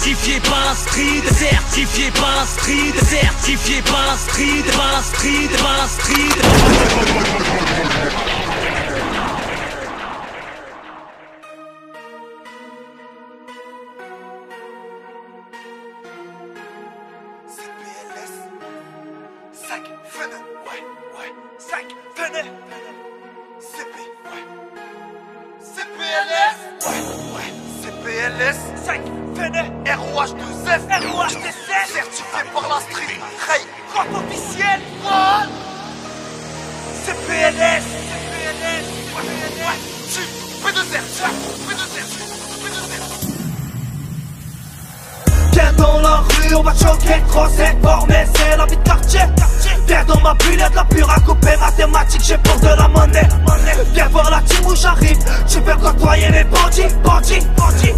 Certifié pas street, certifié pas street, certifié pas street, pas street, pas street. Pene, ROH2F, ROH2C, certifié par la street, Ray, Cop officiel, Run, CPNS, CPNS, CPNS, P2R, P2R, P2R. Viens dans la rue, on va choquer, crosser, borner, c'est la vie de quartier. Viens dans ma bulle, de la pure à couper, mathématiques, j'ai peur de la monnaie. Viens voir la team où j'arrive, tu peux côtoyer les bandits, bandits, bandits.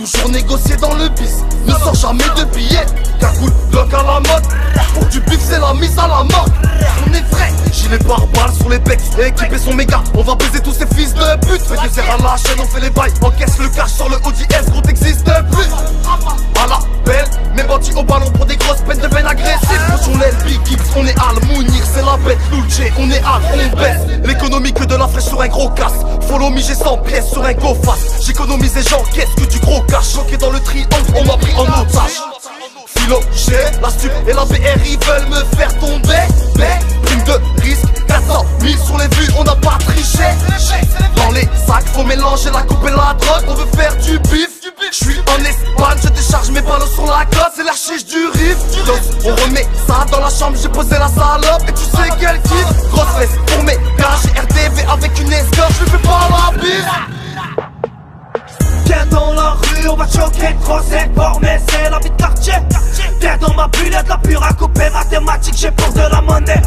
Toujours négocier dans le bis. Ne sors jamais de billets. Cagoule, bloc à la mode. Pour du bif, c'est la mise à la mort. On est frais. Gilet par balle sur les becs. Équipé son méga. On va baiser tous ces fils de pute. Fais airs à la chaîne, on fait les bails. Encaisse le cash sur le Audi S. Gros, t'existes plus. À la belle. Bandits au ballon pour des grosses peines de veine agressives. Sur les Big on est Al Mounir, c'est la bête. Lulce, on est Al, on baisse. L'économie que de la fraîche sur un gros casse. Follow me, j'ai 100 pièces sur un go fast. J'économise gens, qu'est-ce que du gros cash. Choqué dans le triangle, on m'a pris en otage. Philo, j'ai la stup et la BR, ils veulent me faire tomber. Mais, prime de risque, 400 000 sur les vues, on n'a pas triché. Dans les sacs, faut mélanger la coupe et la drogue. Viens dans ma bulle, de la pure à couper. Mathématiques, j'ai pour de la monnaie.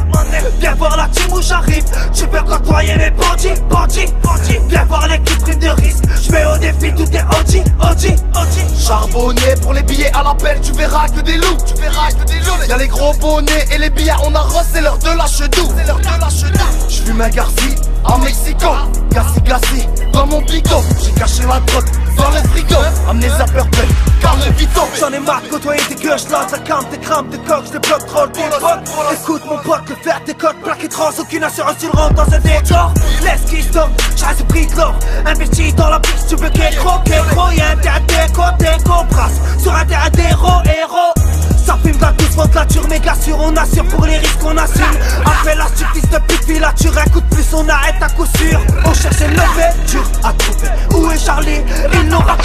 Viens voir la team où j'arrive, tu peux côtoyer les bandits, bandits, bandits. Viens voir l'équipe prime de risque, je mets au défi tout est OG, OG, OG Charbonné pour les billets à l'appel, tu verras que des loups, tu verras que des loups. Y'a les gros bonnets et les billets, on arrose, c'est l'heure de lâche doux, c'est l'heure de lâche doux J'fume un garci en Mexico, gassi gassi dans mon bigot. J'ai caché la drogue dans le frigo. Amenez à purple, car le vito. J'en ai marre de côtoyer tes gueuches là Ça calme tes crampes de coque, je bloque trop le Écoute mon pote, le faire des codes plaqué trans Aucune assurance, il rentre dans un décor. Laisse qui tombe, j'ai ce prix de l'or. Investi dans la piste, tu veux qu'elle croque, gros Y'a un terrain déco, brasse. Sur un terrain d'héros, héros. Ça fume la douce ventre méga sûr on assure pour les risques on assume Appelle la fils filature Un plus on arrête à coup sûr. On cherche une dur à trouver. Où est Charlie? Il n'aura pas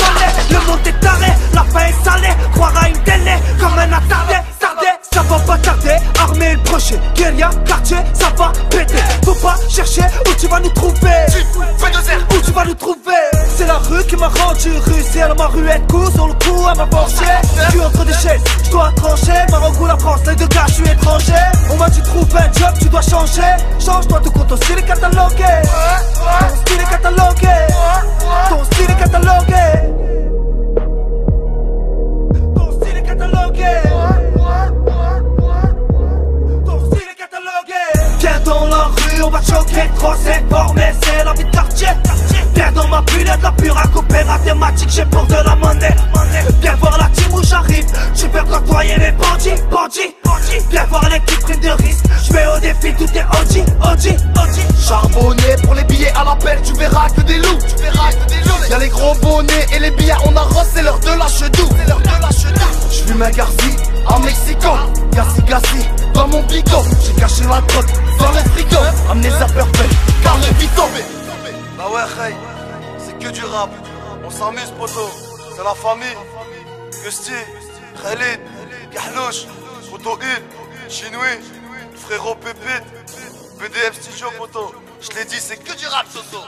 Le monde est taré, la fin est salée. Croire à une télé comme un attardé Tardé, ça va pas tarder Armée le prochain, guérilla, quartier, ça va péter. Faut pas chercher où tu vas nous trouver. Tu C'est la rue qui m'a rendu rue C'est ma ruette, coup sur le coup à ma portière. Je suis entre des chaises, je dois trancher. Maroc ou la France, les deux gars, je suis étranger. On m'a dit trouve un job, tu dois changer. Change-toi tout compte, ton style est choquer, crosser, former, c'est la vie de quartier. Viens dans ma bulle, de la pure à couper mathématiques, j'ai pour de la monnaie. Viens voir la team où j'arrive, tu peux côtoyer les bandits, bandits, Viens voir l'équipe prime de risque, je mets au défi tout est OG, OG, OG Charbonné pour les billets à l'appel, tu verras que des loups, tu verras que des loups. Y'a les gros bonnets et les billets, on arrose, bigot. J'ai caché la drogue dans le frigo, amenez ça perfect, car le vito Bah ouais, hey, c'est que du rap, on s'amuse poto, c'est la famille. Gusti, Khalid, Gahlouch, Photo 1, Chinoui, frérot Pépite, BDM Studio Poto. Je l'ai dit, c'est que du rap, Soso.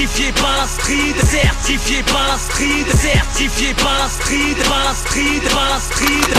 Certifié par street, certifié par street, certifié par street, par street, par street.